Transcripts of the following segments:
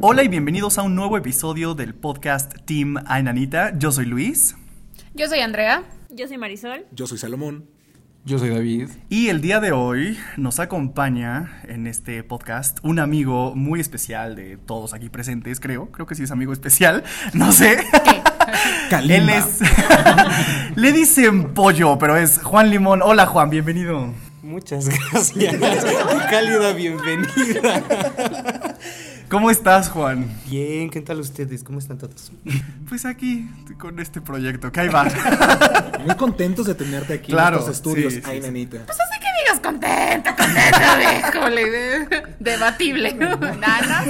Hola y bienvenidos a un nuevo episodio del podcast Team Ainanita. Yo soy Luis. Yo soy Andrea. Yo soy Marisol. Yo soy Salomón. Yo soy David. Y el día de hoy nos acompaña en este podcast un amigo muy especial de todos aquí presentes, creo. Creo que sí es amigo especial. No sé. Él es. Le dicen pollo, pero es Juan Limón. Hola Juan, bienvenido. Muchas gracias. Qué cálida bienvenida. ¿Cómo estás, Juan? Bien, ¿qué tal ustedes? ¿Cómo están todos? Pues aquí, con este proyecto, que ahí va. Muy contentos de tenerte aquí Claro, en estos estudios, sí, sí, ay, sí. nanita. Pues así que digas contento, contento, híjole, de- debatible. No, no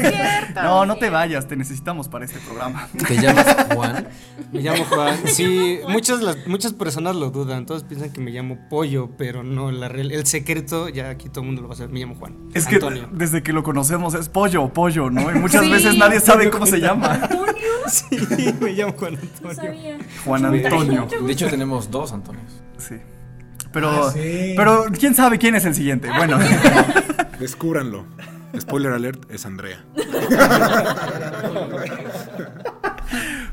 es cierto. No, no te vayas, te necesitamos para este programa. ¿Te llamas Juan? Me llamo Juan. Sí, muchas, las, muchas personas lo dudan. Todos piensan que me llamo Pollo, pero no, la real- el secreto, ya aquí todo el mundo lo va a saber. Me llamo Juan. Es que Antonio. desde que lo conocemos es pollo, pollo, ¿no? Y muchas Sí. veces nadie sabe cómo se llama. Sí, me llamo Juan No Antonio. sabía. Juan Antonio. De hecho, tenemos dos Antonios. Sí. Pero, Ah, sí. pero quién sabe quién es el siguiente. Bueno, Descúbranlo. Spoiler alert, es Andrea.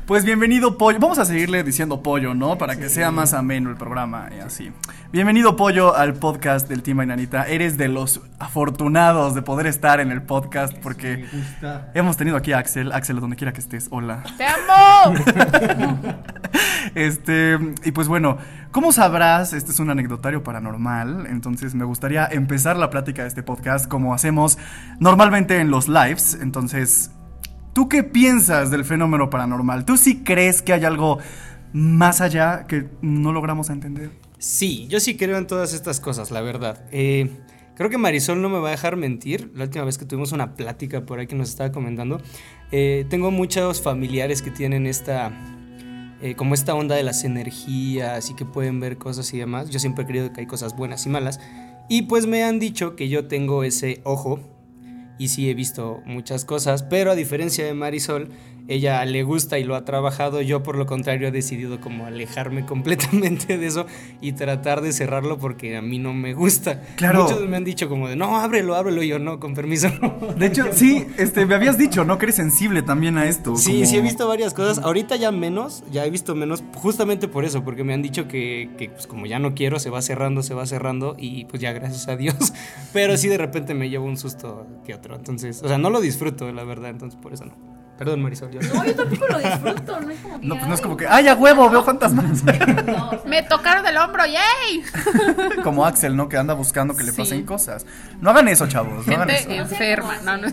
pues bienvenido pollo. Vamos a seguirle diciendo pollo, ¿no? Para que sea más ameno el programa y así. Bienvenido pollo al podcast del Team Ainanita. Eres de los afortunados de poder estar en el podcast porque hemos tenido aquí a Axel. Axel, donde quiera que estés, hola. ¡Te amo! Este, y pues bueno, como sabrás, este es un anecdotario paranormal, entonces me gustaría empezar la plática de este podcast como hacemos normalmente en los lives. Entonces, ¿tú qué piensas del fenómeno paranormal? ¿Tú sí crees que hay algo más allá que no logramos entender? Sí, yo sí creo en todas estas cosas, la verdad. Eh, creo que Marisol no me va a dejar mentir. La última vez que tuvimos una plática por ahí que nos estaba comentando, eh, tengo muchos familiares que tienen esta, eh, como esta onda de las energías y que pueden ver cosas y demás. Yo siempre he creído que hay cosas buenas y malas. Y pues me han dicho que yo tengo ese ojo y sí he visto muchas cosas, pero a diferencia de Marisol, ella le gusta y lo ha trabajado, yo por lo contrario he decidido como alejarme completamente de eso y tratar de cerrarlo porque a mí no me gusta. Claro. Muchos me han dicho como de, no, ábrelo, ábrelo, y yo no, con permiso. De hecho, sí, este, me habías dicho, ¿no? Que eres sensible también a esto. Sí, como- sí he visto varias cosas. Ahorita ya menos, ya he visto menos, justamente por eso, porque me han dicho que, que, pues como ya no quiero, se va cerrando, se va cerrando y pues ya gracias a Dios. Pero sí de repente me llevo un susto que otro. Entonces, o sea, no lo disfruto, la verdad, entonces por eso no. Perdón, Marisol. yo- No, yo tampoco lo disfruto, no es como que. No, pues no es ay, como que, ¡ay, a huevo! Veo fantasmas. no, o sea, Me tocaron el hombro, ¡yay! como Axel, ¿no? Que anda buscando que le Sí. pasen cosas. No hagan eso, chavos. No hagan eso. Enferma. No, no.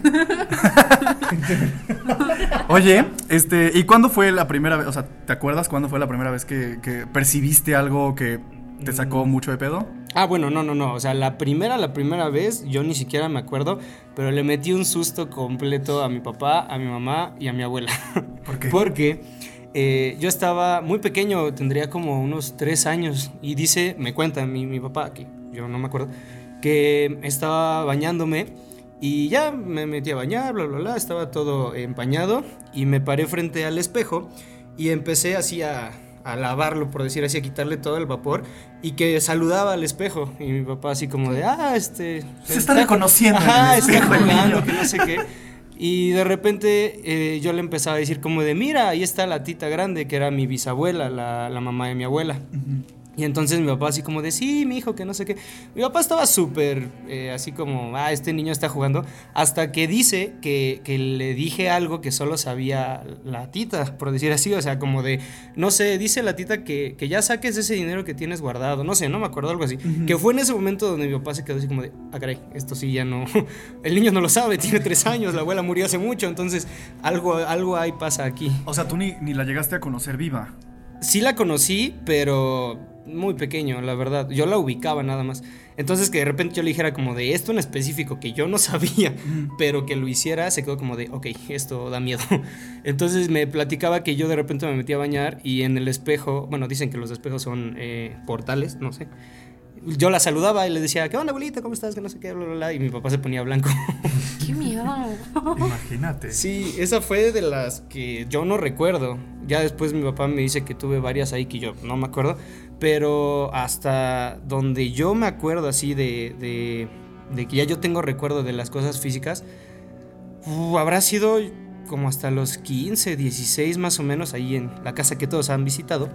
Oye, este, ¿y cuándo fue la primera vez? O sea, ¿te acuerdas cuándo fue la primera vez que, que percibiste algo que te sacó mucho de pedo? Ah, bueno, no, no, no. O sea, la primera, la primera vez, yo ni siquiera me acuerdo, pero le metí un susto completo a mi papá, a mi mamá y a mi abuela. ¿Por qué? Porque eh, yo estaba muy pequeño, tendría como unos tres años, y dice, me cuenta mi, mi papá, que yo no me acuerdo, que estaba bañándome y ya me metí a bañar, bla, bla, bla, estaba todo empañado y me paré frente al espejo y empecé así a, a lavarlo, por decir así, a quitarle todo el vapor y que saludaba al espejo. Y mi papá así como de, ah, este... Se está reconociendo en Ajá, está jugando, que no sé qué. Y de repente eh, yo le empezaba a decir como de, mira, ahí está la tita grande, que era mi bisabuela, la, la mamá de mi abuela. Y entonces mi papá así como de, sí, mi hijo, que no sé qué. Mi papá estaba súper eh, así como, ah, este niño está jugando. Hasta que dice que, que le dije algo que solo sabía la tita, por decir así. O sea, como de, no sé, dice la tita que, que ya saques ese dinero que tienes guardado. No sé, no me acuerdo, algo así. Que fue en ese momento donde mi papá se quedó así como de, ah, caray, esto sí ya no. El niño no lo sabe, tiene tres años, la abuela murió hace mucho. Entonces, algo, algo ahí pasa aquí. O sea, tú ni, ni la llegaste a conocer viva. Sí la conocí, pero muy pequeño, la verdad. Yo la ubicaba nada más. Entonces que de repente yo le dijera como de esto en específico que yo no sabía, pero que lo hiciera, se quedó como de, ok, esto da miedo. Entonces me platicaba que yo de repente me metí a bañar y en el espejo, bueno, dicen que los espejos son eh, portales, no sé. Yo la saludaba y le decía, ¿qué onda, abuelita? ¿Cómo estás? Que no sé qué, bla, bla, bla. Y mi papá se ponía blanco. ¡Qué miedo! Imagínate. Sí, esa fue de las que yo no recuerdo. Ya después mi papá me dice que tuve varias ahí que yo no me acuerdo. Pero hasta donde yo me acuerdo así de, de, de que ya yo tengo recuerdo de las cosas físicas, uh, habrá sido como hasta los 15, 16 más o menos, ahí en la casa que todos han visitado.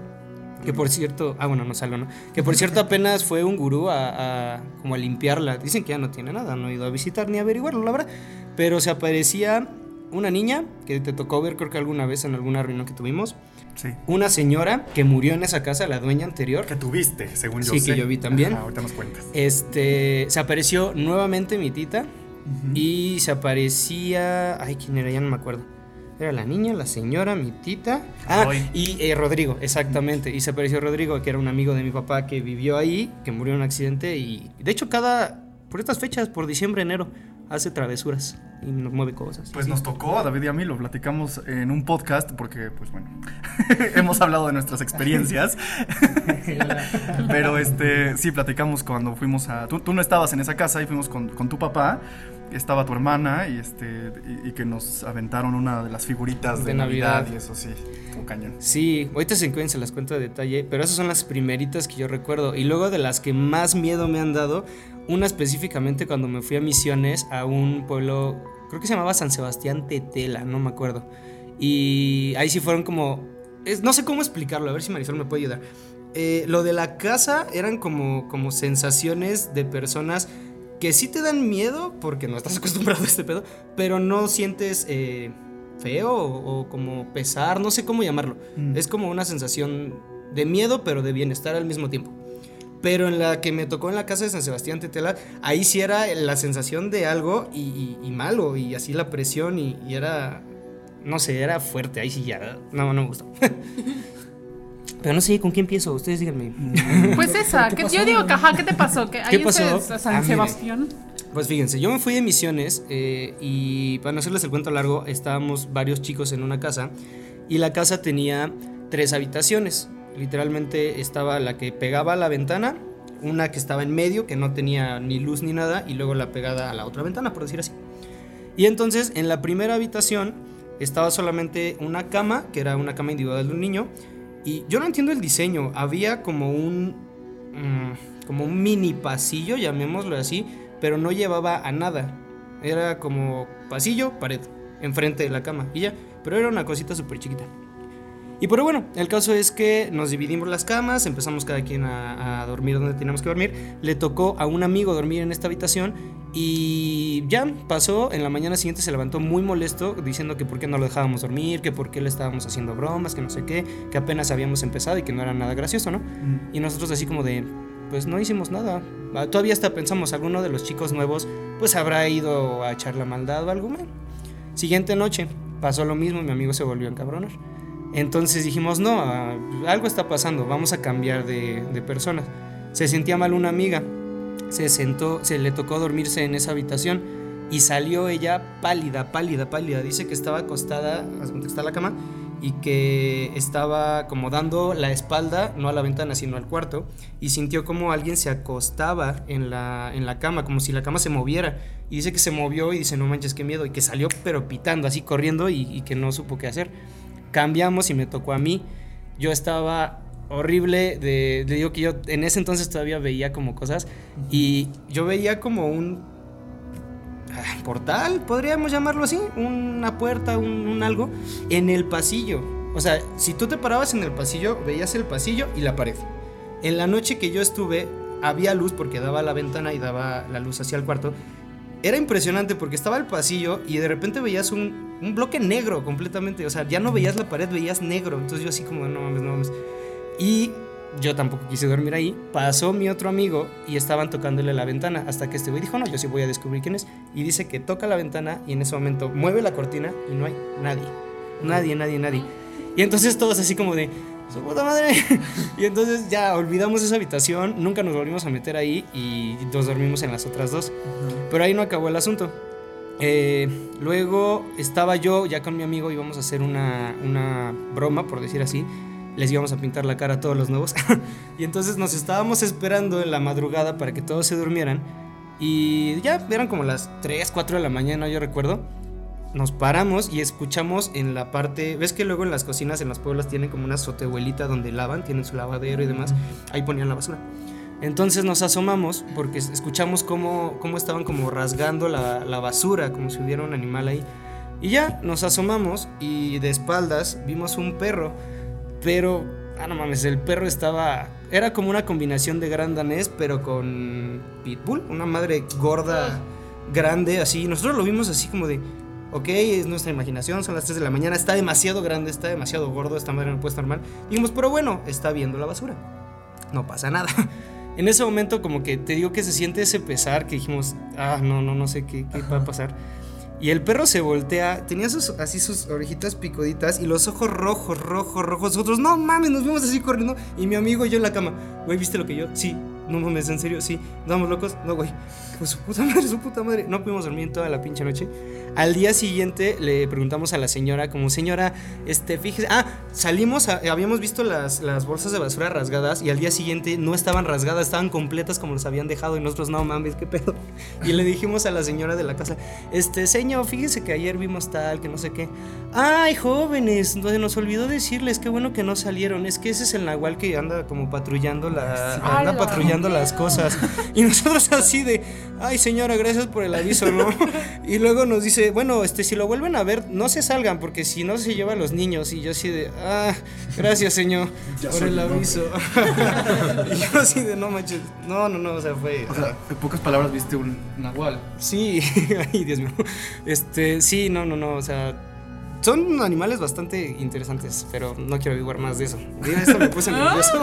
Que por cierto, ah bueno, no salgo, ¿no? Que por cierto apenas fue un gurú a, a- como a limpiarla. Dicen que ya no tiene nada, no he ido a visitar ni a averiguarlo, la verdad. Pero se aparecía una niña que te tocó ver creo que alguna vez en alguna reunión que tuvimos. Sí. Una señora que murió en esa casa, la dueña anterior. Que tuviste, según yo Sí, sé. que yo vi también. Ajá, ahorita nos cuentas. Este, se apareció nuevamente mi tita y se aparecía, ay, quién era, ya no me acuerdo. Era la niña, la señora, mi tita. Ah, y eh, Rodrigo, exactamente. Y se apareció Rodrigo, que era un amigo de mi papá que vivió ahí, que murió en un accidente y de hecho cada por estas fechas, por diciembre, enero, hace travesuras y nos mueve cosas. Pues nos tocó a David y a mí, lo platicamos en un podcast porque, pues bueno, hemos hablado de nuestras experiencias. Pero este, sí, platicamos cuando fuimos a... Tú, tú no estabas en esa casa y fuimos con, con tu papá, estaba tu hermana y, este, y, y que nos aventaron una de las figuritas de, De Navidad. Navidad. y eso sí, como cañón. Sí, ahorita se encuentran, se las cuento de detalle, pero esas son las primeritas que yo recuerdo. Y luego de las que más miedo me han dado, una específicamente cuando me fui a misiones a un pueblo, creo que se llamaba San Sebastián Tetela, no me acuerdo. Y ahí sí fueron como, es- no sé cómo explicarlo, a ver si Marisol me puede ayudar. Eh, lo de la casa eran como, como sensaciones de personas que sí te dan miedo porque no estás acostumbrado a este pedo, pero no sientes eh, feo o, o como pesar, no sé cómo llamarlo. Mm. Es como una sensación de miedo, pero de bienestar al mismo tiempo. Pero en la que me tocó en la casa de San Sebastián Tetela, ahí sí era la sensación de algo y, y- y malo, y así la presión, y, y era, no sé, era fuerte, ahí sí ya, no, no me gustó. Pero no sé con quién empiezo, ustedes díganme. Pues esa, ¿Qué que yo digo, ajá, ¿qué te pasó? ¿Qué ahí pasó? ustedes, a San Ah, mire. Sebastián. Pues fíjense, yo me fui de misiones eh, y para no hacerles el cuento largo, estábamos varios chicos en una casa y la casa tenía tres habitaciones. Literalmente estaba la que pegaba a la ventana, una que estaba en medio, que no tenía ni luz ni nada, y luego la pegada a la otra ventana, por decir así. Y entonces en la primera habitación estaba solamente una cama, que era una cama individual de un niño, y yo no entiendo el diseño, había como un mm, como un mini pasillo, llamémoslo así, pero no llevaba a nada. Era como pasillo, pared, enfrente de la cama y ya, pero era una cosita súper chiquita. Y pero bueno, el caso es que nos dividimos las camas, empezamos cada quien a, a dormir donde teníamos que dormir. Le tocó a un amigo dormir en esta habitación y ya pasó. En la mañana siguiente se levantó muy molesto diciendo que por qué no lo dejábamos dormir, que por qué le estábamos haciendo bromas, que no sé qué, que apenas habíamos empezado y que no era nada gracioso, ¿no? Mm. Y nosotros así como de, pues no hicimos nada. Ah, Todavía hasta pensamos, alguno de los chicos nuevos pues habrá ido a echar la maldad o algo. Bueno, Siguiente noche pasó lo mismo, mi amigo se volvió a encabronar. Entonces dijimos, no, ah, algo está pasando, vamos a cambiar de, de personas. Se sentía mal una amiga, se sentó, se le tocó dormirse en esa habitación y salió ella pálida, pálida, pálida. Dice que estaba acostada, está la cama, y que estaba como dando la espalda, no a la ventana, sino al cuarto, y sintió como alguien se acostaba en la, en la cama, como si la cama se moviera. Y dice que se movió y dice, no manches, qué miedo, y que salió pero pitando, así corriendo y que no supo qué hacer. Cambiamos y me tocó a mí. Yo estaba horrible, de, le digo que yo en ese entonces todavía veía como cosas, y yo veía como un ah, portal, podríamos llamarlo así, una puerta, un, un algo, en el pasillo. O sea, si tú te parabas en el pasillo, veías el pasillo y la pared. En la noche que yo estuve, había luz porque daba la ventana y daba la luz hacia el cuarto. Era impresionante porque estaba el pasillo y de repente veías un, un bloque negro completamente. O sea, ya no veías la pared, veías negro. Entonces yo así como, no mames, no mames. Y yo tampoco quise dormir ahí. Pasó mi otro amigo y estaban tocándole la ventana hasta que este güey dijo, no, yo sí voy a descubrir quién es. Y dice que toca la ventana y en ese momento mueve la cortina y no hay nadie. Nadie, nadie, nadie. Y entonces todos así como de, su puta madre. y entonces ya olvidamos esa habitación, nunca nos volvimos a meter ahí y nos dormimos en las otras dos. Pero ahí no acabó el asunto. Eh, luego estaba yo ya con mi amigo, íbamos a hacer una, una broma, por decir así. Les íbamos a pintar la cara a todos los nuevos. y entonces nos estábamos esperando en la madrugada para que todos se durmieran. Y ya eran como las 3, 4 de la mañana, yo recuerdo. Nos paramos y escuchamos en la parte. ¿Ves que luego en las cocinas, en los pueblos, tienen como una azotehuelita donde lavan, tienen su lavadero y demás? Ahí ponían la basura. Entonces nos asomamos porque escuchamos cómo, cómo estaban como rasgando la, la basura, como si hubiera un animal ahí. Y ya nos asomamos y de espaldas vimos un perro. Pero, ah, no mames, el perro estaba. Era como una combinación de gran danés, pero con pitbull. Una madre gorda, grande, así. Nosotros lo vimos así como de. Ok, es nuestra imaginación, son las 3 de la mañana, está demasiado grande, está demasiado gordo, esta madre no puede estar mal. Dijimos, pero bueno, está viendo la basura. No pasa nada. En ese momento como que te digo que se siente ese pesar que dijimos, ah, no, no, no sé qué, qué va a pasar. Y el perro se voltea, tenía sus, así sus orejitas picuditas y los ojos rojos, rojos, rojos. Nosotros, no mames, nos vimos así corriendo. Y mi amigo y yo en la cama, güey, ¿viste lo que yo? Sí, no mames, en serio, sí. ¿Estamos locos? No, güey. Pues su puta madre, su puta madre. No pudimos dormir en toda la pinche noche. Al día siguiente le preguntamos a la señora, como señora, este, fíjese. Ah, salimos, a- habíamos visto las, las bolsas de basura rasgadas y al día siguiente no estaban rasgadas, estaban completas como las habían dejado y nosotros, no mames, qué pedo. Y le dijimos a la señora de la casa, este, señor, fíjese que ayer vimos tal, que no sé qué. Ay, jóvenes, se nos olvidó decirles, qué bueno que no salieron. Es que ese es el nahual que anda como patrullando la, anda Ala. Patrullando las cosas. Y nosotros así de, ay señora, gracias por el aviso, ¿no? Y luego nos dice, bueno, este, si lo vuelven a ver, no se salgan, porque si no se lleva a los niños. Y yo así de, ah, gracias señor Ya por el un hombre". aviso. y yo así de, no manches, no, no, no, o sea, fue... O sea, en pocas palabras viste un nahual. Sí, ay Dios mío. Este, sí, no, no, no, o sea, son animales bastante interesantes, pero no quiero averiguar más de eso. Mira, esto me puse nervioso.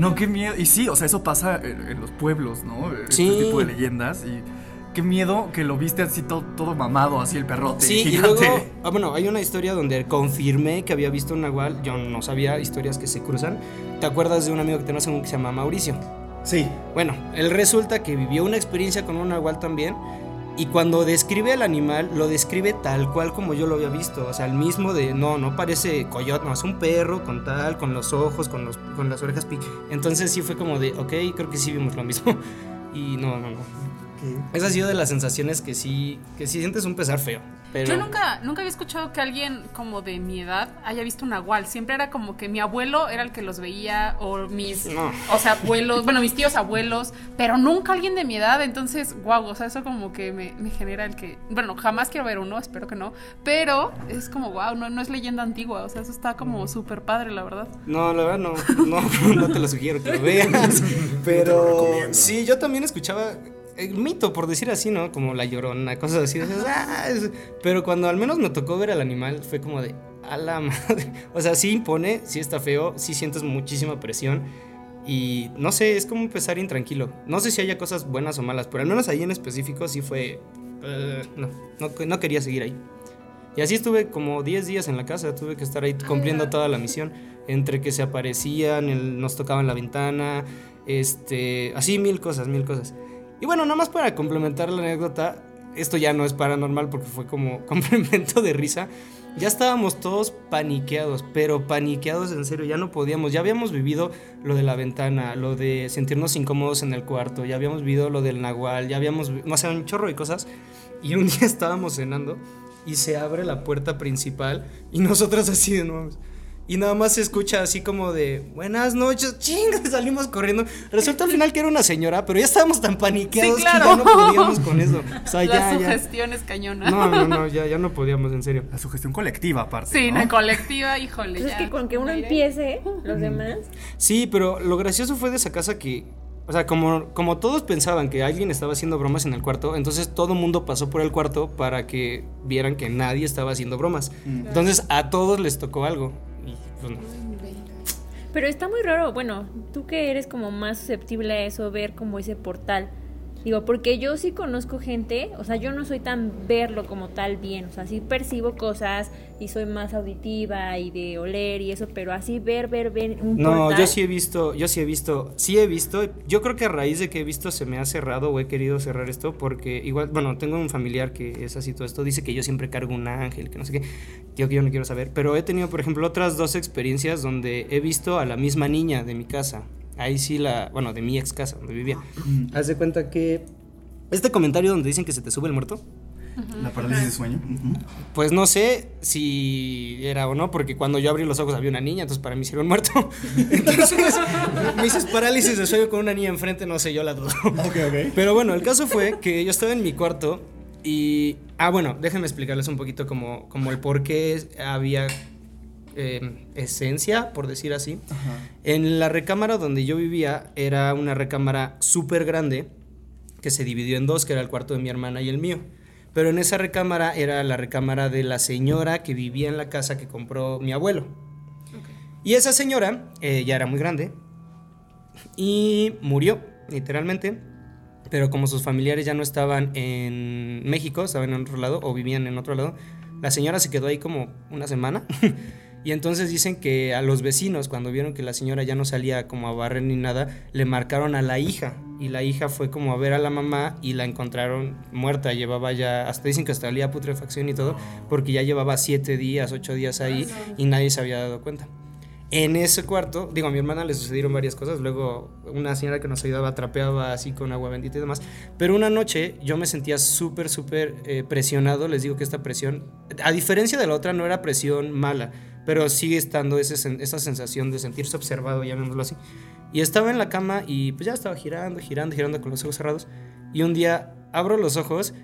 No, qué miedo. Y sí, o sea, eso pasa en, en los pueblos, ¿no? Sí. Este tipo de leyendas. Y qué miedo que lo viste así todo, todo mamado, así el perrote. Sí, y gigante. luego, ah, bueno, hay una historia donde confirmé que había visto un nahual. Yo no sabía historias que se cruzan. ¿Te acuerdas de un amigo que tenemos que se llama Mauricio? Sí. Bueno, él resulta que vivió una experiencia con un nahual también. Y cuando describe al animal, lo describe tal cual como yo lo había visto. O sea, el mismo de, no, no parece coyote, no, es un perro con tal, con los ojos, con, los, con las orejas. Entonces sí fue como de, ok, creo que sí vimos lo mismo. Y no, no, no. Esa ha sido de las sensaciones que sí, que sí sientes un pesar feo. Pero... Yo nunca, nunca había escuchado que alguien como de mi edad haya visto un nahual. Siempre era como que mi abuelo era el que los veía o mis, No. o sea, abuelos, bueno, mis tíos abuelos, pero nunca alguien de mi edad. Entonces, guau, o sea, eso como que me, me genera el que, bueno, jamás quiero ver uno, espero que no, pero es como, guau, no, no es leyenda antigua, o sea, eso está como súper padre, la verdad. No, la verdad no, no, no te lo sugiero que lo veas. Pero sí, yo también escuchaba mito, por decir así, ¿no? Como la llorona, cosas así. dices, "Ah, es-". Pero cuando al menos me tocó ver al animal, fue como de, a la madre. O sea, sí impone, sí está feo, sí sientes muchísima presión. Y no sé, es como un pesar intranquilo. No sé si haya cosas buenas o malas, pero al menos ahí en específico sí fue. eh, no, no, no quería seguir ahí. Y así estuve como 10 días en la casa, tuve que estar ahí cumpliendo toda la misión, entre que se aparecían, el- nos tocaban la ventana, este, así mil cosas, mil cosas. Y bueno, nada más para complementar la anécdota, esto ya no es paranormal porque fue como complemento de risa. Ya estábamos todos paniqueados, pero paniqueados en serio, ya no podíamos, ya habíamos vivido lo de la ventana, lo de sentirnos incómodos en el cuarto, ya habíamos vivido lo del nahual, ya habíamos, vi- o sea, un chorro de cosas. Y un día estábamos cenando y se abre la puerta principal y nosotros así de nuevo. Y nada más se escucha así como de buenas noches, chinga, salimos corriendo. Resulta al final que era una señora, pero ya estábamos tan paniqueados Sí, claro. que ya no podíamos con eso. O sea, la ya, ya. sugestión es cañona. No, no, no, ya, ya no podíamos, en serio. La sugestión colectiva, aparte. Sí, ¿no? en colectiva, híjole. Pues es que con que uno empiece, los demás. Sí, pero lo gracioso fue de esa casa que, o sea, como, como todos pensaban que alguien estaba haciendo bromas en el cuarto, entonces todo el mundo pasó por el cuarto para que vieran que nadie estaba haciendo bromas. Entonces a todos les tocó algo. Pues. Pero está muy raro, bueno, tú que eres como más susceptible a eso, ver como ese portal. Digo, porque yo sí conozco gente, o sea, yo no soy tan verlo como tal bien, o sea, sí percibo cosas y soy más auditiva y de oler y eso, pero así ver, ver, ver un No, portal. yo sí he visto, yo sí he visto, sí he visto, yo creo que a raíz de que he visto se me ha cerrado o he querido cerrar esto porque igual, bueno, tengo un familiar que es así todo esto, dice que yo siempre cargo un ángel, que no sé qué, yo que yo no quiero saber, pero he tenido, por ejemplo, otras dos experiencias donde he visto a la misma niña de mi casa, ahí sí la, bueno, de mi ex casa donde vivía. Haz de cuenta que este comentario donde dicen que se te sube el muerto, La parálisis de sueño. Pues no sé si era o no, porque cuando yo abrí los ojos había una niña, entonces para mí sí era un muerto. Entonces, me dices parálisis de sueño con una niña enfrente, no sé, yo la dudo. Pero bueno, el caso fue que yo estaba en mi cuarto Y, ah, bueno, déjenme explicarles un poquito como, como el por qué había eh, esencia, por decir así. En la recámara donde yo vivía era una recámara súper grande que se dividió en dos, que era el cuarto de mi hermana y el mío. Pero en esa recámara era la recámara de la señora que vivía en la casa que compró mi abuelo. Y esa señora eh, ya era muy grande y murió, literalmente. Pero como sus familiares ya no estaban en México, estaban en otro lado o vivían en otro lado, la señora se quedó ahí como una semana. y entonces dicen que a los vecinos, cuando vieron que la señora ya no salía como a barrer ni nada, le marcaron a la hija. Y la hija fue como a ver a la mamá y la encontraron muerta. Llevaba ya, hasta dicen que hasta olía putrefacción y todo, porque ya llevaba siete días, ocho días ahí y nadie se había dado cuenta. En ese cuarto, digo, a mi hermana le sucedieron varias cosas. Luego, una señora que nos ayudaba trapeaba así con agua bendita y demás. Pero una noche yo me sentía súper, súper eh, presionado. Les digo que esta presión, a diferencia de la otra, no era presión mala, pero sigue estando esa sensación de sentirse observado, llamémoslo así. Y estaba en la cama y pues ya estaba girando, girando, girando con los ojos cerrados. Y un día abro los ojos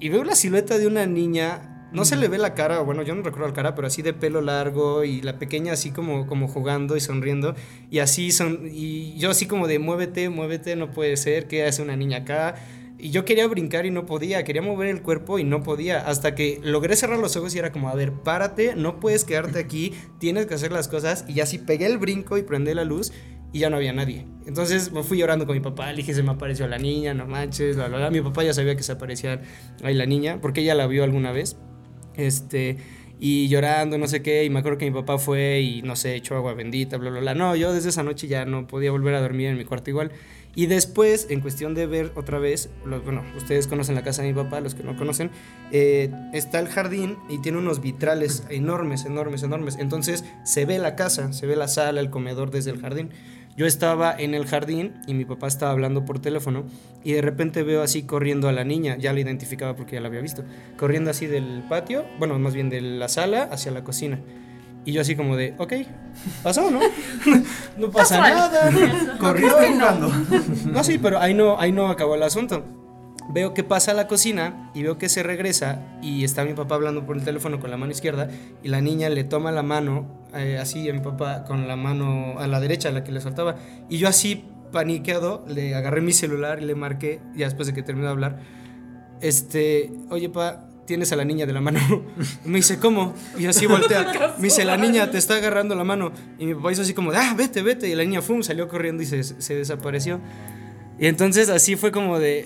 y veo la silueta de una niña. No se le ve la cara, bueno, yo no recuerdo la cara, pero así de pelo largo y la pequeña así como, como jugando y sonriendo. Y así son, y yo así como de muévete, muévete, no puede ser, ¿qué hace una niña acá? Y yo quería brincar y no podía, quería mover el cuerpo y no podía, hasta que logré cerrar los ojos y era como, a ver, párate, no puedes quedarte aquí, tienes que hacer las cosas. Y así pegué el brinco y prendí la luz y ya no había nadie. Entonces me fui llorando con mi papá, le dije, se me apareció la niña, no manches, bla, bla, bla. Mi papá ya sabía que se aparecía ahí la niña, porque ella la vio alguna vez. Este, y llorando, no sé qué, y me acuerdo que mi papá fue y no sé, echó agua bendita, bla, bla, bla. No, yo desde esa noche ya no podía volver a dormir en mi cuarto igual. Y después, en cuestión de ver otra vez, bueno, ustedes conocen la casa de mi papá, los que no conocen, eh, está el jardín y tiene unos vitrales enormes, enormes, enormes. Entonces se ve la casa, se ve la sala, el comedor desde el jardín. Yo estaba en el jardín y mi papá estaba hablando por teléfono y de repente veo así corriendo a la niña, ya la identificaba porque ya la había visto, corriendo así del patio, bueno, más bien de la sala hacia la cocina. Y yo así como de, ok, pasó, ¿no? no pasa nada. Corrió. No, sí, pero ahí no, ahí no acabó el asunto. Veo que pasa a la cocina y veo que se regresa y está mi papá hablando por el teléfono con la mano izquierda y la niña le toma la mano eh, así a mi papá con la mano a la derecha, la que le soltaba. Y yo así paniqueado le agarré mi celular y le marqué, ya después de que terminó de hablar, este, oye pa, tienes a la niña de la mano. Me dice, ¿cómo? Y así voltea. Me dice, la niña te está agarrando la mano. Y mi papá hizo así como, ah, vete, vete. Y la niña, fum, salió corriendo y se, se desapareció. Y entonces así fue como de...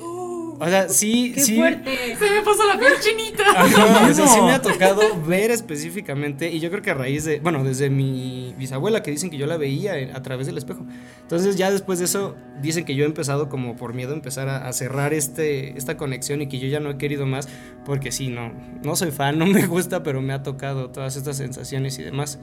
O sea, sí, ¡Qué sí. fuerte! Se me puso la piel chinita. Ajá, o sea, sí me ha tocado ver específicamente, y yo creo que a raíz de, bueno, desde mi bisabuela que dicen que yo la veía a través del espejo. Entonces ya después de eso dicen que yo he empezado como por miedo a empezar a, a cerrar este, esta conexión y que yo ya no he querido más, porque sí, no, no soy fan, no me gusta, pero me ha tocado todas estas sensaciones y demás.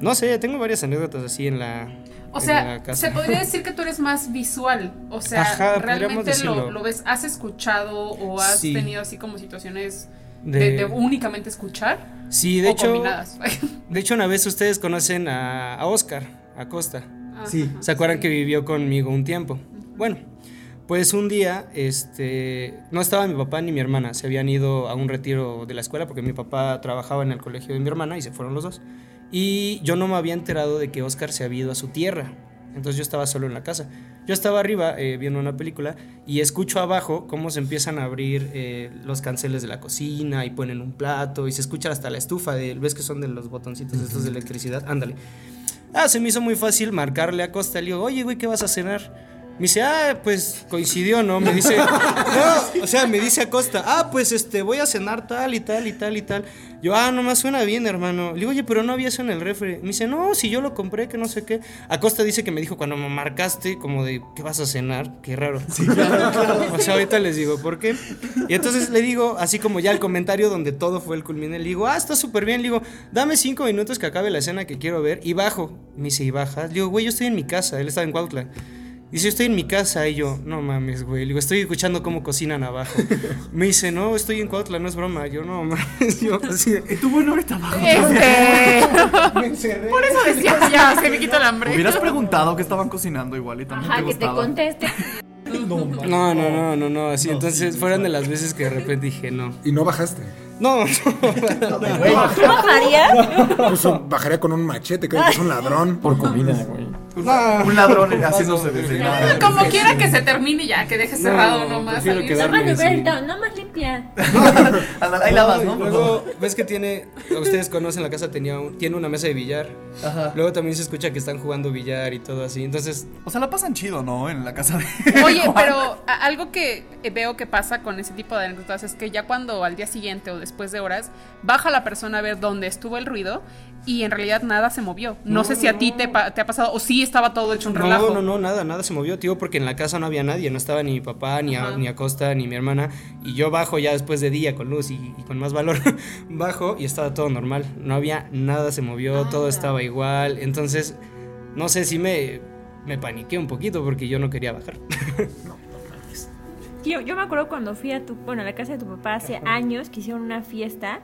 No sé, tengo varias anécdotas así en la... O en sea, la casa. se podría decir que tú eres más visual. O sea, Ajá, realmente lo, lo ves, has escuchado o has Sí. tenido así como situaciones De- de, de únicamente escuchar. Sí, de o hecho, combinadas. de hecho una vez ustedes conocen a, a Oscar Acosta. Sí. ¿Se acuerdan que vivió conmigo un tiempo? Bueno, pues un día, este, no estaba mi papá ni mi hermana, se habían ido a un retiro de la escuela porque mi papá trabajaba en el colegio de mi hermana y se fueron los dos. Y yo no me había enterado de que Oscar se había ido a su tierra. Entonces yo estaba solo en la casa. Yo estaba arriba eh, viendo una película y escucho abajo cómo se empiezan a abrir eh, los canceles de la cocina y ponen un plato y se escucha hasta la estufa. De, ¿Ves que son de los botoncitos estos de electricidad? Ándale. Ah, se me hizo muy fácil marcarle a Costa. Le digo, oye, güey, ¿qué vas a cenar? Me dice, ah, pues coincidió, ¿no? Me dice, no, o sea, me dice Acosta, ah, pues este, voy a cenar tal y tal y tal y tal. Yo, ah, no me suena bien, hermano. Le digo, oye, pero no había eso en el refri. Me dice, no, si yo lo compré, que no sé qué. Acosta dice que me dijo cuando me marcaste, como de, ¿qué vas a cenar? Qué raro. o sea, ahorita les digo, ¿por qué? Y entonces le digo, así como ya el comentario donde todo fue el culmine, le digo, ah, está súper bien. Le digo, dame cinco minutos que acabe la escena que quiero ver y bajo. Me dice, ¿y bajas? Le digo, güey, yo estoy en mi casa. Él estaba en Cuautla. Dice, estoy en mi casa. Y yo, no mames, güey. Le digo, estoy escuchando cómo cocinan abajo. Me dice, no, estoy en Cuautla, no es broma. Yo, no mames. Yo, así de, Y tú, bueno, ahorita abajo. Este. me encerré. Por eso decía, ya, se me quita el hambre. Hubieras preguntado que estaban cocinando igual y también Ajá, te que te gustaba. conteste. No. No, no, no, no, así, No, entonces sí, fueron de las veces que de repente dije, no. Y no bajaste. No, no, ¿Tú bajarías? Pues bajaría con un machete, creo que es un ladrón. Por comida, güey. Un ladrón haciéndose de cenar. Como quiera que se termine ya, que deje cerrado nomás. prefiero salirse. quedarme Nada más le sí. hubiera gritado, no más limpia. Ahí lavas, ¿no? Luego, ves que tiene, ustedes conocen la casa, tenía un- tiene una mesa de billar. Ajá. Luego también se escucha que están jugando billar y todo así. Entonces, O sea, la pasan chido, ¿no? En la casa de. Oye, Juan. pero algo que eh, veo que pasa con ese tipo de anécdotas es que ya cuando al día siguiente o después de horas baja la persona a ver dónde estuvo el ruido y en realidad nada se movió. No, sé si a ti te, pa- te ha pasado o sí estaba todo hecho un relajo. no, no, no, nada, nada se movió, tío, porque en la casa no había nadie, no estaba ni mi papá, ni, a- ni Acosta, ni mi hermana. Y yo bajo ya después de día con luz y, y con más valor, bajo y estaba todo normal. No había nada, se movió, todo estaba igual. Entonces, no sé si me, me paniqué un poquito porque yo no quería bajar. Yo, yo me acuerdo cuando fui a tu, bueno, a la casa de tu papá hace años que hicieron una fiesta.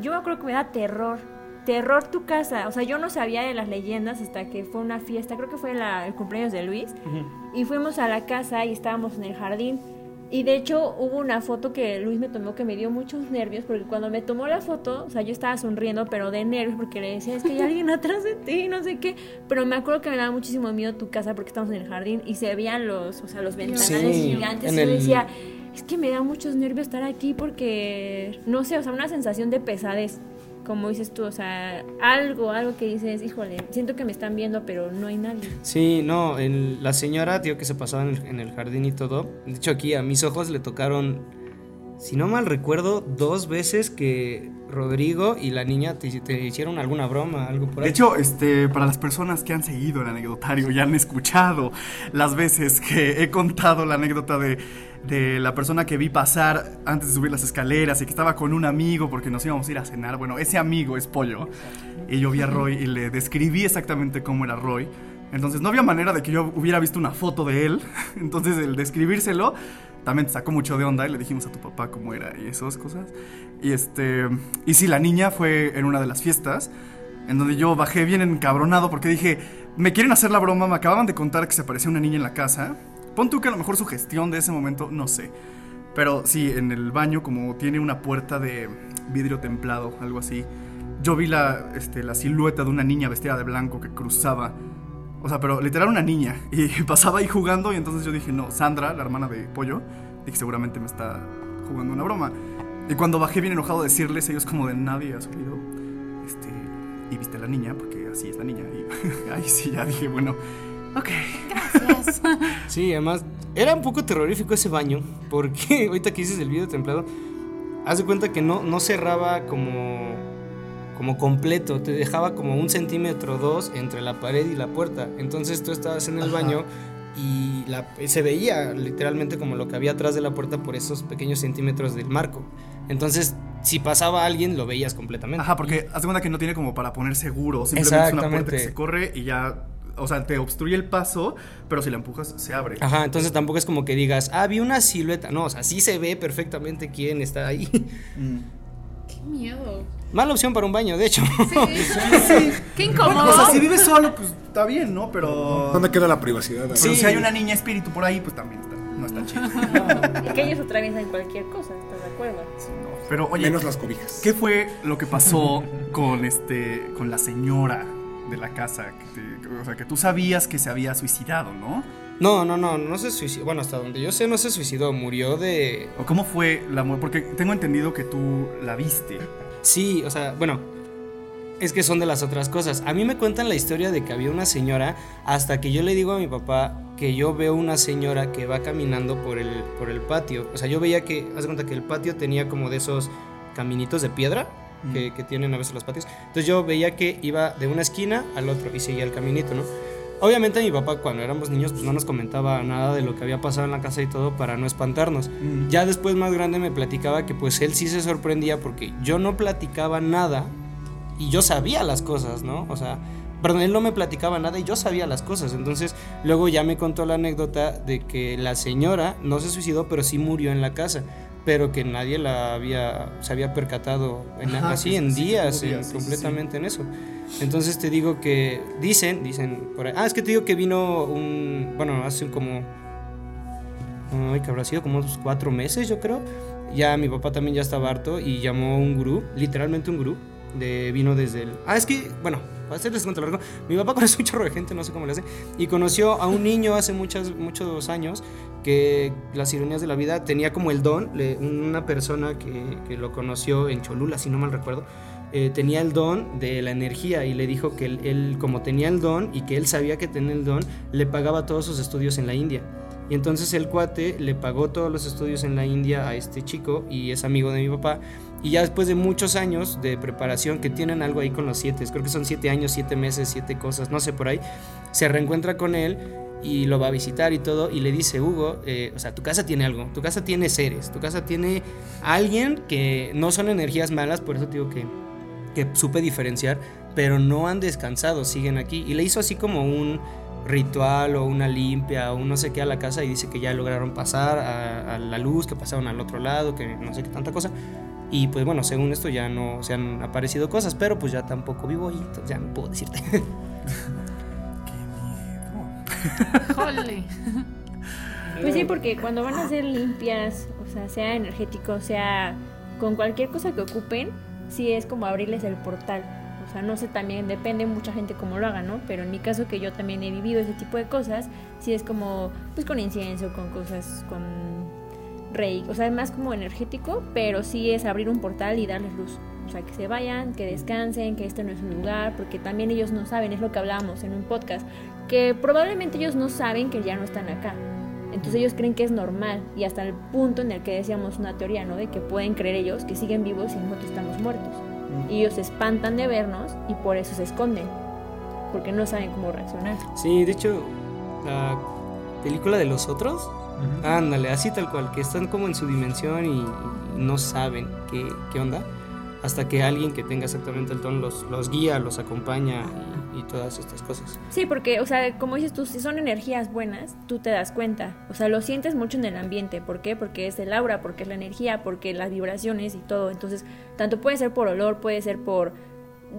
Yo me acuerdo que me da terror. Terror tu casa. O sea, yo no sabía de las leyendas hasta que fue una fiesta. Creo que fue la- el cumpleaños de Luis. Y fuimos a la casa y estábamos en el jardín. Y de hecho hubo una foto que Luis me tomó que me dio muchos nervios porque cuando me tomó la foto, o sea, yo estaba sonriendo pero de nervios porque le decía, es que hay alguien atrás de ti, no sé qué. Pero me acuerdo que me daba muchísimo miedo tu casa porque estábamos en el jardín y se veían los, o sea, los ventanales Sí, gigantes. en y yo el- decía, es que me da muchos nervios estar aquí porque, no sé, o sea, una sensación de pesadez. Como dices tú, o sea, algo, algo que dices, híjole, siento que me están viendo, pero no hay nadie. Sí, no, la señora, tío, que se pasaba en el, en el jardín y todo. De hecho, aquí a mis ojos le tocaron, si no mal recuerdo, dos veces que Rodrigo y la niña te, te hicieron alguna broma, algo por ahí. De hecho, este, para las personas que han seguido el anecdotario y han escuchado las veces que he contado la anécdota de, de la persona que vi pasar antes de subir las escaleras y que estaba con un amigo porque nos íbamos a ir a cenar. Bueno, ese amigo es Pollo. Y yo vi a Roy y le describí exactamente cómo era Roy. Entonces no había manera de que yo hubiera visto una foto de él. Entonces el describírselo también te sacó mucho de onda y le dijimos a tu papá cómo era y esas cosas. Y este y sí, la niña fue en una de las fiestas en donde yo bajé bien encabronado porque dije, me quieren hacer la broma, me acababan de contar que se aparecía una niña en la casa. Pon tú que a lo mejor su gestión de ese momento, no sé. Pero sí, en el baño como tiene una puerta de vidrio templado, algo así. Yo vi la, este, la silueta de una niña vestida de blanco que cruzaba. O sea, pero literal una niña. Y pasaba ahí jugando y entonces yo dije, no, Sandra, la hermana de Pollo, dije, seguramente me está jugando una broma. Y cuando bajé bien enojado a decirles, ellos como de nadie ha salido. Este, y viste a la niña, porque así es la niña. Y ahí sí, ya dije, bueno, ok. Gracias. Sí, además, era un poco terrorífico ese baño, porque ahorita que dices el video templado, haz de cuenta que no, no cerraba como, como completo, te dejaba como un centímetro o dos entre la pared y la puerta. Entonces tú estabas en el Ajá. baño y la, se veía literalmente como lo que había atrás de la puerta por esos pequeños centímetros del marco. Entonces, si pasaba alguien, lo veías completamente. Ajá, porque haz de cuenta que no tiene como para poner seguro. Simplemente es una puerta que se corre y ya. O sea, te obstruye el paso, pero si la empujas, se abre. Ajá, entonces tampoco es como que digas, ah, vi una silueta. No, o sea, sí se ve perfectamente quién está ahí. Mm. Qué miedo. Mala opción para un baño, de hecho. Sí. Qué incómodo. O sea, si vives solo, pues está bien, ¿no? Pero. ¿Dónde queda la privacidad? Pero Sí. si hay una niña espíritu por ahí, pues también está, no está chido. Es que ellos atraviesan cualquier cosa, ¿estás de acuerdo? Pero oye, Menos las cobijas. ¿qué fue lo que pasó con este con la señora de la casa? Que te- o sea, que tú sabías que se había suicidado, ¿no? No, no, no, no se suicidó. Bueno, hasta donde yo sé, no se suicidó. Murió de. ¿O cómo fue la muerte? Porque tengo entendido que tú la viste. Sí, o sea, bueno. Es que son de las otras cosas. A mí me cuentan la historia de que había una señora hasta que yo le digo a mi papá que yo veo una señora que va caminando por el, por el patio. O sea, yo veía que, haz de cuenta que el patio tenía como de esos caminitos de piedra que, que tienen a veces los patios. Entonces yo veía que iba de una esquina al otro y seguía el caminito, ¿no? Obviamente mi papá cuando éramos niños pues no nos comentaba nada de lo que había pasado en la casa y todo para no espantarnos. Mm. Ya después más grande me platicaba que pues él sí se sorprendía porque yo no platicaba nada y yo sabía las cosas, ¿no? O sea, perdón, él no me platicaba nada y yo sabía las cosas. Entonces luego ya me contó la anécdota de que la señora no se suicidó pero sí murió en la casa. Pero que nadie la había, se había percatado en- Ajá, así en sí, días, sí, en- sí, completamente en eso. Entonces te digo que dicen, dicen por ahí. Ah, es que te digo que vino un. Bueno, hace como. ay, que habrá sido como unos cuatro meses, yo creo. Ya mi papá también ya estaba harto y llamó un gurú, literalmente un gurú, de, vino desde el... Ah, es que, bueno, para hacerles cuento largo, mi papá conoce un chorro de gente, no sé cómo le hace, y conoció a un niño hace muchos, muchos años que las ironías de la vida tenía como el don, le- una persona que, que lo conoció en Cholula, si no mal recuerdo, eh, tenía el don de la energía y le dijo que él, él, como tenía el don y que él sabía que tenía el don, le pagaba todos sus estudios en la India. Y entonces el cuate le pagó todos los estudios en la India a este chico y es amigo de mi papá. Y ya después de muchos años de preparación, que tienen algo ahí con los siete, creo que son siete años, siete meses, siete cosas, no sé por ahí, se reencuentra con él y lo va a visitar y todo y le dice, Hugo, eh, o sea, tu casa tiene algo, tu casa tiene seres, tu casa tiene alguien que no son energías malas, por eso te digo que, que supe diferenciar, pero no han descansado, siguen aquí. Y le hizo así como un ritual o una limpia o un no sé qué a la casa y dice que ya lograron pasar a, a la luz, que pasaron al otro lado, que no sé qué tanta cosa. Y pues bueno, según esto ya no se han aparecido cosas, pero pues ya tampoco vivo y entonces ya no puedo decirte. Qué miedo. Jole. Pues sí, porque cuando van a ser limpias, o sea, sea energético, sea con cualquier cosa que ocupen, sí es como abrirles el portal. O sea, no sé, también depende mucha gente cómo lo haga, ¿no? Pero en mi caso que yo también he vivido ese tipo de cosas, sí es como, pues con incienso, con cosas, con rey, o sea, es más como energético, pero sí es abrir un portal y darles luz. O sea, que se vayan, que descansen, que este no es un lugar, porque también ellos no saben, es lo que hablábamos en un podcast, que probablemente ellos no saben que ya no están acá. Entonces ellos creen que es normal y hasta el punto en el que decíamos una teoría, ¿no? De que pueden creer ellos que siguen vivos y nosotros estamos muertos. Y ellos se espantan de vernos y por eso se esconden, porque no saben cómo reaccionar. Sí, de hecho, la película de los otros, ándale, así tal cual, que están como en su dimensión y, y no saben qué, qué onda, hasta que alguien que tenga exactamente el tono los, los guía, los acompaña y, todas estas cosas. Sí, porque, o sea, como dices tú, si son energías buenas, tú te das cuenta. O sea, lo sientes mucho en el ambiente. ¿Por qué? Porque es el aura, porque es la energía, porque las vibraciones y todo. Entonces, tanto puede ser por olor, puede ser por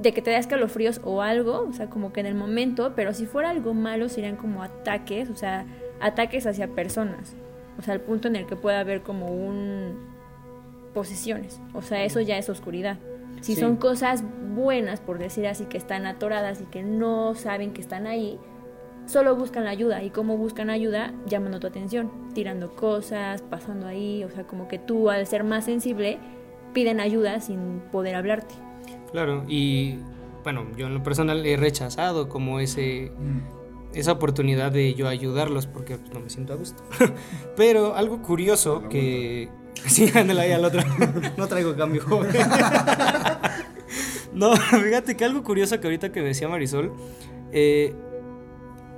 de que te da escalofríos o algo, o sea, como que en el momento, pero si fuera algo malo serían como ataques, o sea, ataques hacia personas. O sea, al punto en el que pueda haber como un posesiones. O sea, eso ya es oscuridad. Si Sí. son cosas buenas, por decir así, que están atoradas y que no saben que están ahí, solo buscan la ayuda. ¿Y cómo buscan ayuda? Llamando tu atención, tirando cosas, pasando ahí. O sea, como que tú, al ser más sensible, piden ayuda sin poder hablarte. Claro, y bueno, yo en lo personal he rechazado como ese, Mm. esa oportunidad de yo ayudarlos porque pues, no me siento a gusto. Pero algo curioso que... Sí, ándale ahí al otro. No traigo cambio, joven. No, fíjate que algo curioso que ahorita que decía Marisol, eh,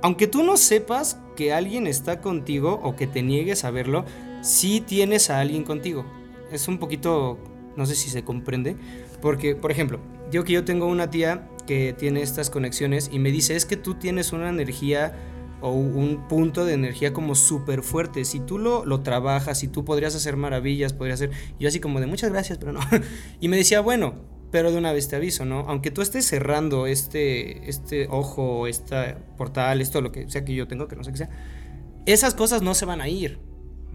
aunque tú no sepas que alguien está contigo o que te niegues a verlo, sí tienes a alguien contigo. Es un poquito, no sé si se comprende, porque, por ejemplo, yo que yo tengo una tía que tiene estas conexiones y me dice, es que tú tienes una energía o un punto de energía como súper fuerte. Si tú lo, lo trabajas, si tú podrías hacer maravillas, podrías hacer... Yo así como de muchas gracias, pero no. Y me decía, bueno, pero de una vez te aviso, ¿no? Aunque tú estés cerrando este, este ojo, este portal, esto, lo que sea que yo tengo, que no sé qué sea, esas cosas no se van a ir.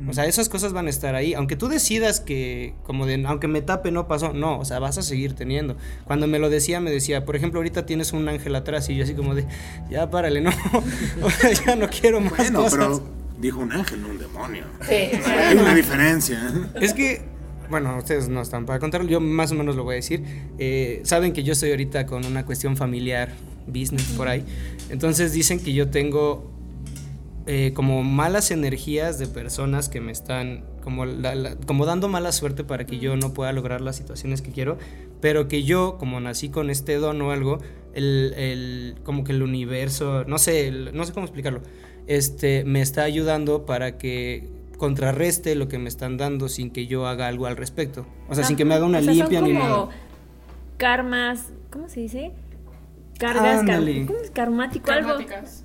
O sea, esas cosas van a estar ahí. Aunque tú decidas que, como de, aunque me tape, no pasó. No, o sea, vas a seguir teniendo. Cuando me lo decía, me decía, por ejemplo, ahorita tienes un ángel atrás y yo así como de, ya párale, no. O sea, ya no quiero más Bueno, cosas. pero dijo un ángel, no un demonio. Sí. Hay una diferencia. ¿eh? Es que, bueno, ustedes no están para contarlo, yo más o menos lo voy a decir. Eh, Saben que yo estoy ahorita con una cuestión familiar, business por ahí. Entonces dicen que yo tengo eh, como malas energías de personas que me están como, la- la- como dando mala suerte para que yo no pueda lograr las situaciones que quiero, pero que yo, como nací con este don o algo, el, el- como que el universo, no sé, el- no sé cómo explicarlo, este, me está ayudando para que contrarreste lo que me están dando sin que yo haga algo al respecto. O sea, sin que me haga una O sea, son limpia ni nada. karmas, ¿cómo se dice? Cargas, car-. ¿cómo es karmático? Algo.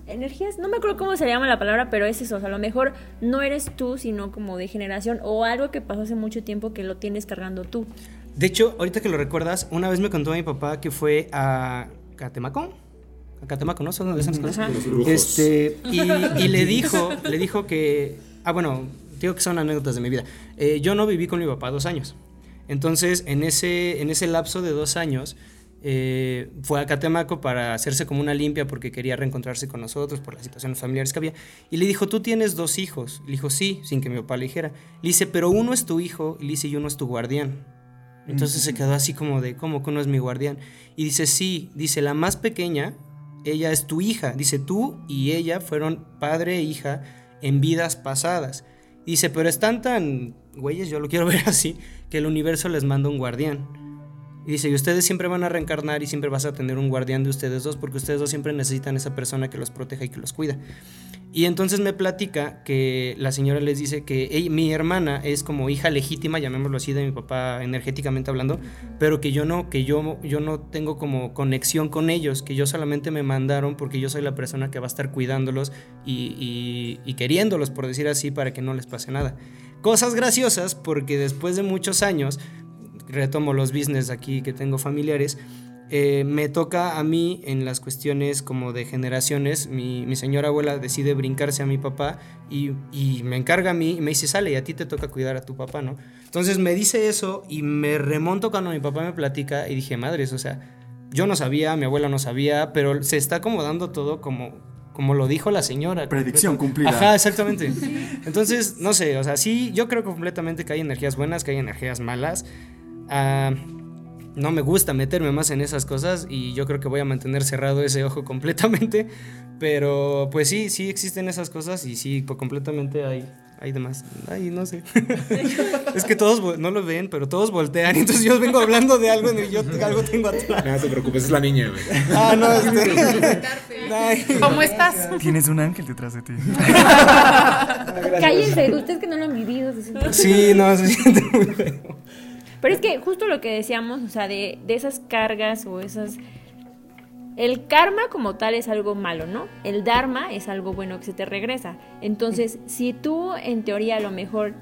Energías, no me acuerdo cómo se llama la palabra, pero es eso. O sea, a lo mejor no eres tú, sino como de generación o algo que pasó hace mucho tiempo que lo tienes cargando tú. De hecho, ahorita que lo recuerdas, una vez me contó mi papá que fue a Catemaco. A Catemaco, ¿no? ¿Son de esas cosas? Ajá. Los. Este, y, y le dijo, le dijo que, ah, bueno, digo que son anécdotas de mi vida. Eh, yo no viví con mi papá dos años. Entonces, en ese, en ese lapso de dos años, eh, fue a Catemaco para hacerse como una limpia porque quería reencontrarse con nosotros por las situaciones familiares que había. Y le dijo, tú tienes dos hijos. Le dijo, sí, sin que mi papá le dijera. Le dice, pero uno es tu hijo y le dice, y uno es tu guardián. Entonces se quedó así como de, ¿cómo que uno es mi guardián? Y dice, sí, dice, la más pequeña, ella es tu hija. Dice, tú y ella fueron padre e hija en vidas pasadas. Dice, pero están tan, güeyes, yo lo quiero ver así, que el universo les manda un guardián. Y dice, y ustedes siempre van a reencarnar y siempre vas a tener un guardián de ustedes dos porque ustedes dos siempre necesitan esa persona que los proteja y que los cuida. Y entonces me platica que la señora les dice que ella- mi hermana es como hija legítima, llamémoslo así, de mi papá energéticamente hablando, pero que yo no, que yo, yo no tengo como conexión con ellos, que yo solamente me mandaron porque yo soy la persona que va a estar cuidándolos y, y- y queriéndolos, por decir así, para que no les pase nada. Cosas graciosas porque después de muchos años, retomo los business aquí que tengo familiares, eh, me toca a mí en las cuestiones como de generaciones, mi, mi señora abuela decide brincarse a mi papá y, y me encarga a mí y me dice, sale, y a ti te toca cuidar a tu papá, ¿no? Entonces me dice eso y me remonto cuando mi papá me platica y dije, madres, o sea, yo no sabía, mi abuela no sabía, pero se está acomodando todo como, como lo dijo la señora. Predicción cumplida. Ajá, exactamente. Entonces, no sé, o sea, sí, yo creo completamente que hay energías buenas, que hay energías malas. Ah, no me gusta meterme más en esas cosas y yo creo que voy a mantener cerrado ese ojo completamente. Pero pues sí, sí existen esas cosas y sí, pues, completamente hay, hay demás. Ay, no sé. es que todos no lo ven, pero todos voltean. Entonces yo vengo hablando de algo y yo algo tengo atrás. No te preocupes, es la niña, güey. Ah, no, este. Ay. ¿Cómo estás? Tienes un ángel detrás de ti. Cállense, ustedes que no lo han vivido. se Sí, no, se siente muy feo. Pero es que justo lo que decíamos, o sea, de, de esas cargas o esas... El karma como tal es algo malo, ¿no? El dharma es algo bueno que se te regresa. Entonces, si tú en teoría a lo mejor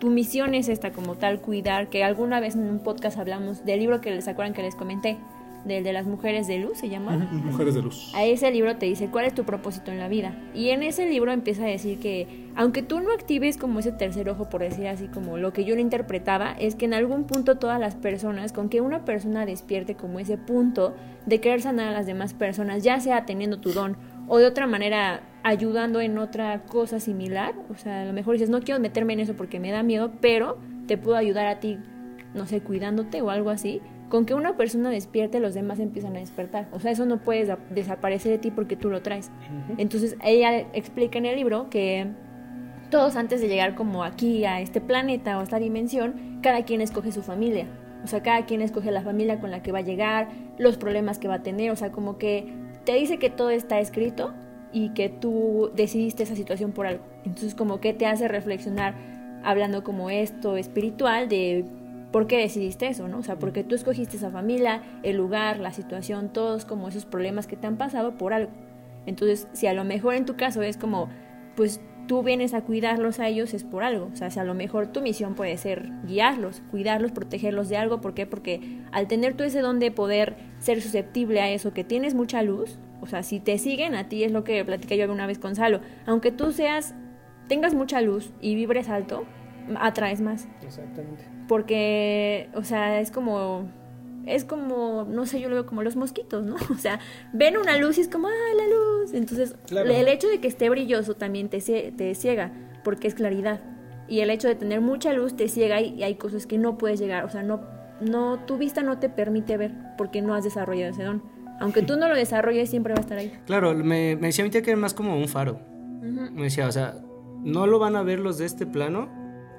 tu misión es esta como tal, cuidar, que alguna vez en un podcast hablamos del libro que les acuerdan que les comenté, del de las mujeres de luz, se llama. Mujeres de luz. A ese libro te dice cuál es tu propósito en la vida. Y en ese libro empieza a decir que, aunque tú no actives como ese tercer ojo, por decir así, como lo que yo lo interpretaba, es que en algún punto todas las personas, con que una persona despierte como ese punto de querer sanar a las demás personas, ya sea teniendo tu don o de otra manera ayudando en otra cosa similar, o sea, a lo mejor dices, no quiero meterme en eso porque me da miedo, pero te puedo ayudar a ti, no sé, cuidándote o algo así, con que una persona despierte, los demás empiezan a despertar. O sea, eso no puede desa- desaparecer de ti porque tú lo traes. Entonces, ella explica en el libro que todos antes de llegar como aquí a este planeta o a esta dimensión, cada quien escoge su familia. O sea, cada quien escoge la familia con la que va a llegar, los problemas que va a tener. O sea, como que te dice que todo está escrito y que tú decidiste esa situación por algo. Entonces, como que te hace reflexionar hablando como esto espiritual de por qué decidiste eso, ¿no? O sea, porque tú escogiste esa familia, el lugar, la situación, todos como esos problemas que te han pasado por algo. Entonces, si a lo mejor en tu caso es como, pues tú vienes a cuidarlos a ellos es por algo. O sea, si a lo mejor tu misión puede ser guiarlos, cuidarlos, protegerlos de algo. ¿Por qué? Porque al tener tú ese don de poder ser susceptible a eso, que tienes mucha luz, o sea, si te siguen a ti es lo que platicé yo alguna vez con Salo. Aunque tú seas, tengas mucha luz y vibres alto, atraes más Exactamente. Porque, o sea, es como, es como, no sé, yo lo veo como los mosquitos, ¿no? O sea, ven una luz y es como, ah, la luz. Entonces, Claro. el hecho de que esté brilloso también te, te ciega, porque es claridad. Y el hecho de tener mucha luz te ciega y, y hay cosas que no puedes llegar, o sea, no, no, tu vista no te permite ver porque no has desarrollado ese don. Aunque tú no lo desarrolles, siempre va a estar ahí. Claro, me, me decía tía que era más como un faro. Me decía, o sea, no lo van a ver los de este plano,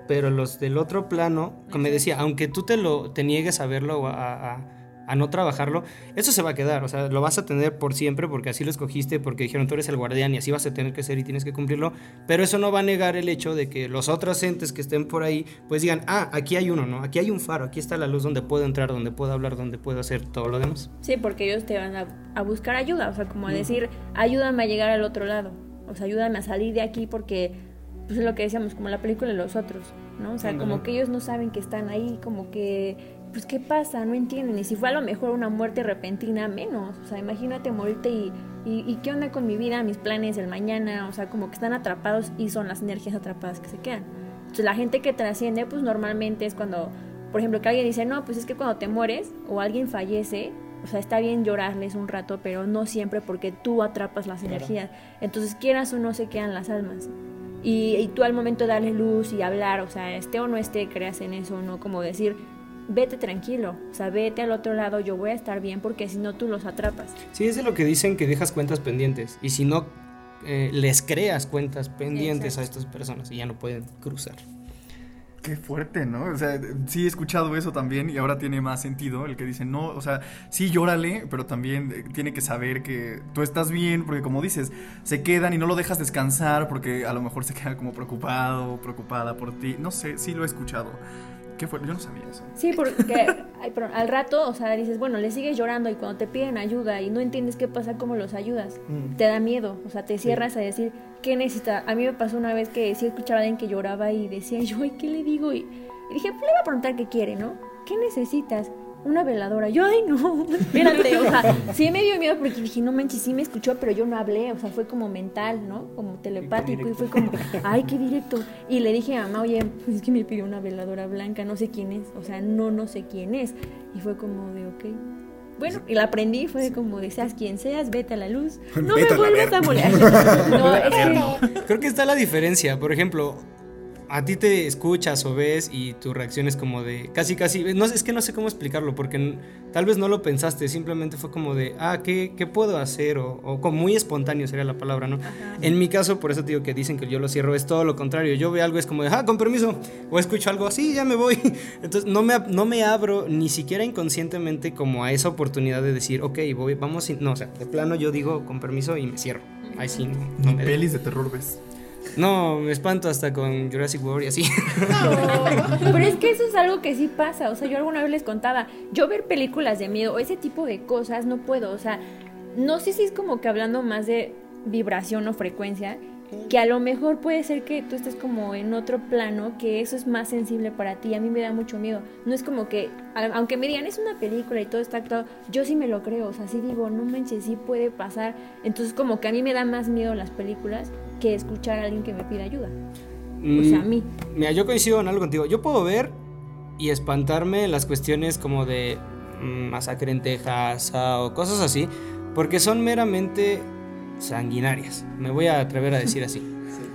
pero los del otro plano, como me decía, aunque tú te lo te niegues a verlo o a, a- a no trabajarlo, eso se va a quedar, o sea, lo vas a tener por siempre porque así lo escogiste, porque dijeron tú eres el guardián y así vas a tener que ser y tienes que cumplirlo, pero eso no va a negar el hecho de que los otros entes que estén por ahí, pues digan, ah, aquí hay uno, ¿no? Aquí hay un faro, aquí está la luz donde puedo entrar, donde puedo hablar, donde puedo hacer todo lo demás. Sí, porque ellos te van a, a buscar ayuda, o sea, como a decir, ayúdame a llegar al otro lado, o sea, ayúdame a salir de aquí porque, pues es lo que decíamos, como la película de los otros, ¿no? O sea, como que ellos no saben que están ahí, como que, pues, ¿qué pasa? No entienden, y si fue a lo mejor una muerte repentina, menos, o sea, imagínate morirte y, y, y ¿qué onda con mi vida, mis planes, el mañana? O sea, como que están atrapados y son las energías atrapadas que se quedan. Entonces, la gente que trasciende, pues normalmente es cuando, por ejemplo, que alguien dice, no, pues es que cuando te mueres o alguien fallece, o sea, está bien llorarles un rato, pero no siempre porque tú atrapas las energías. Entonces, quieras o no, se quedan las almas. Y, y tú al momento darle luz y hablar, o sea, esté o no esté, creas en eso o no, como decir, vete tranquilo, o sea, vete al otro lado, yo voy a estar bien porque si no tú los atrapas. Sí, es de lo que dicen que dejas cuentas pendientes. Y si no, eh, les creas cuentas pendientes a estas personas y ya no pueden cruzar. Qué fuerte, ¿no? O sea, sí he escuchado eso también y ahora tiene más sentido el que dicen, no, o sea, sí llórale, pero también eh, tiene que saber que tú estás bien, porque como dices, se quedan y no lo dejas descansar porque a lo mejor se queda como preocupado, preocupada por ti. No sé, sí lo he escuchado. ¿Qué fue? Yo no sabía eso. Sí, porque ay, pero al rato, o sea, dices, bueno, le sigues llorando y cuando te piden ayuda y no entiendes qué pasa, cómo los ayudas, Mm. te da miedo, o sea, te cierras a decir, ¿qué necesita? A mí me pasó una vez que sí escuchaba a alguien que lloraba y decía, yo, "Ay, ¿qué le digo? Y, y dije, pues le voy a preguntar qué quiere, ¿no? ¿Qué necesitas? Una veladora. Yo, ay, no, espérate, o sea, sí me dio miedo porque dije, no manches, sí me escuchó, pero yo no hablé, o sea, fue como mental, ¿no? Como telepático y fue como, ay, qué directo. Y le dije a mamá, oye, pues es que me pidió una veladora blanca, no sé quién es, o sea, no, no sé quién es. Y fue como de, ok. Bueno, y la aprendí, fue como de, seas quien seas, vete a la luz, no Vete a me vuelvas verga. a molestar. No, es que Creo que está la diferencia. Por ejemplo, a ti te escuchas o ves y tu reacción es como de casi casi no es que no sé cómo explicarlo porque tal vez no lo pensaste simplemente fue como de ah qué, qué puedo hacer o, o como muy espontáneo sería la palabra no en mi caso por eso te digo que dicen que yo lo cierro es todo lo contrario yo veo algo es como de ah con permiso o escucho algo así ya me voy entonces no me no me abro ni siquiera inconscientemente como a esa oportunidad de decir ok voy vamos sin-". no o sea de plano yo digo con permiso y me cierro. Ahí sí no, no Ni me pelis de terror ves. No, me espanto hasta con Jurassic World y así. Pero es que eso es algo que sí pasa. O sea, yo alguna vez les contaba, yo ver películas de miedo o ese tipo de cosas no puedo. O sea, no sé si es como que hablando más de vibración o frecuencia, que a lo mejor puede ser que tú estés como en otro plano, que eso es más sensible para ti. A mí me da mucho miedo. No es como que, aunque me digan es una película y todo está actuado, yo sí me lo creo. O sea, sí digo, no manches, sí puede pasar. Entonces, como que a mí me da más miedo las películas que escuchar a alguien que me pida ayuda. O sea, a mí. Mm, Mira, yo coincido en algo contigo. Yo puedo ver y espantarme las cuestiones como de mm, masacre en Texas o cosas así, porque son meramente sanguinarias. Me voy a atrever a decir así.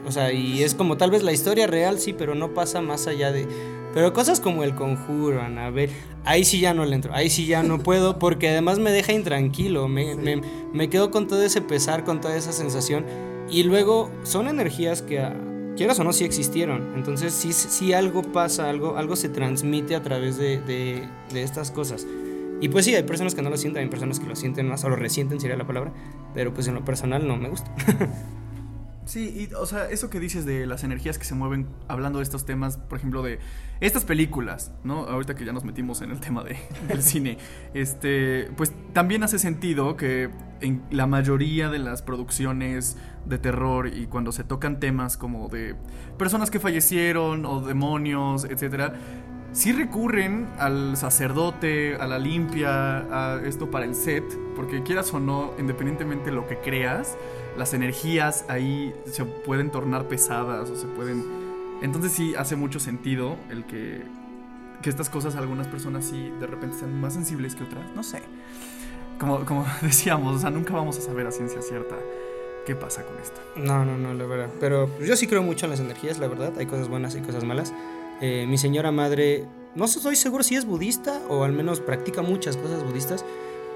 O sea, y es como tal vez la historia real, sí, pero no pasa más allá de... Pero cosas como el conjuro, Anabel, ahí sí ya no le entro, ahí sí ya no puedo, porque además me deja intranquilo, me, me, me quedo con todo ese pesar, con toda esa sensación, y luego son energías que, ah, quieras o no, sí existieron, entonces sí, sí algo pasa, algo, algo se transmite a través de, de, de estas cosas. Y pues sí, hay personas que no lo sienten, hay personas que lo sienten más, o lo resienten sería la palabra, pero pues en lo personal no me gusta. Sí, y, o sea, eso que dices de las energías que se mueven hablando de estos temas, por ejemplo, de estas películas, ¿no? Ahorita que ya nos metimos en el tema de, del cine, este, pues también hace sentido que en la mayoría de las producciones de terror y cuando se tocan temas como de personas que fallecieron o demonios, etcétera, sí recurren al sacerdote, a la limpia, a esto para el set, porque quieras o no, independientemente de lo que creas, las energías ahí se pueden tornar pesadas o se pueden... Entonces sí hace mucho sentido el que, que estas cosas algunas personas sí de repente sean más sensibles que otras, no sé. Como, como decíamos, o sea, nunca vamos a saber a ciencia cierta qué pasa con esto. No, no, no, la verdad. Pero yo sí creo mucho en las energías, la verdad. Hay cosas buenas y cosas malas. Eh, mi señora madre, no estoy seguro si es budista o al menos practica muchas cosas budistas,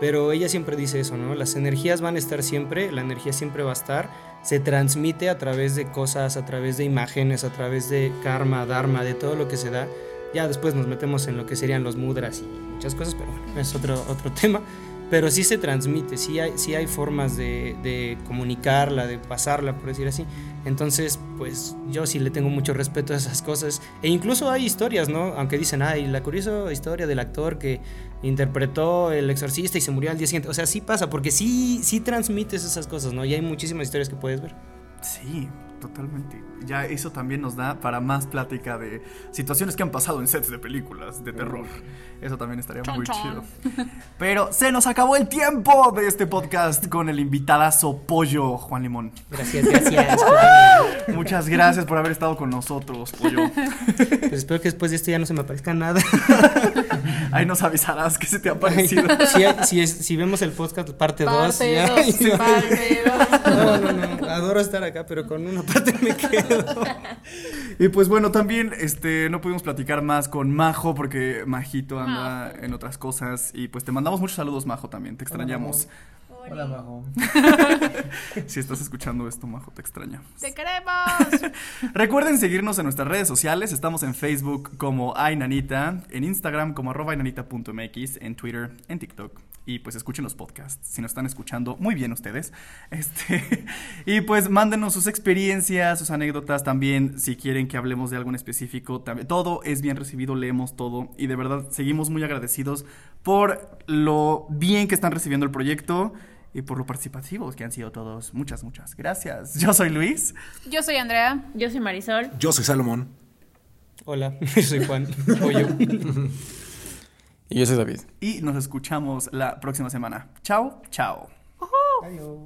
pero ella siempre dice eso, ¿no? Las energías van a estar siempre, la energía siempre va a estar, se transmite a través de cosas, a través de imágenes, a través de karma, dharma, de todo lo que se da. Ya después nos metemos en lo que serían los mudras y muchas cosas, pero bueno, es otro, otro tema. Pero sí se transmite, sí hay, sí hay formas de, de comunicarla, de pasarla, por decir así. Entonces, pues yo sí le tengo mucho respeto a esas cosas. E incluso hay historias, ¿no? Aunque dicen, ay, la curiosa historia del actor que interpretó El Exorcista y se murió al día siguiente. O sea, sí pasa, porque sí, sí transmites esas cosas, ¿no? Y hay muchísimas historias que puedes ver. Sí, totalmente. Ya eso también nos da para más plática de situaciones que han pasado en sets de películas de terror. Eso también estaría Chon, muy chon. chido. Pero se nos acabó el tiempo de este podcast con el invitadazo Pollo Juan Limón. Gracias, gracias. Muchas gracias por haber estado con nosotros, Pollo. Pues espero que después de esto ya no se me aparezca nada. Ahí nos avisarás que se te ha parecido. si, si, es- si vemos el podcast parte 2, Parte ya. dos, parte dos. No, no, no. Adoro estar acá, pero con una parte me quedo. Y pues bueno, también este no pudimos platicar más con Majo porque Majito anda en otras cosas y pues te mandamos muchos saludos Majo también, te extrañamos. Hola, Majo. Si estás escuchando esto, Majo, te extrañamos. ¡Te queremos! Recuerden seguirnos en nuestras redes sociales, estamos en Facebook como Ainanita, en Instagram como arroba ainanita.mx, en Twitter, en TikTok. Y pues escuchen los podcasts, si nos están escuchando, muy bien ustedes. Este, y pues mándenos sus experiencias, sus anécdotas también, si quieren que hablemos de algo en específico, también, todo es bien recibido, leemos todo y de verdad seguimos muy agradecidos por lo bien que están recibiendo el proyecto y por lo participativos que han sido todos. Muchas, muchas gracias. Yo soy Luis. Yo soy Andrea. Yo soy Marisol. Yo soy Salomón. Hola, yo soy Juan. Pollo. Y yo soy David. y nos escuchamos la próxima semana. Chao, chao. Adiós.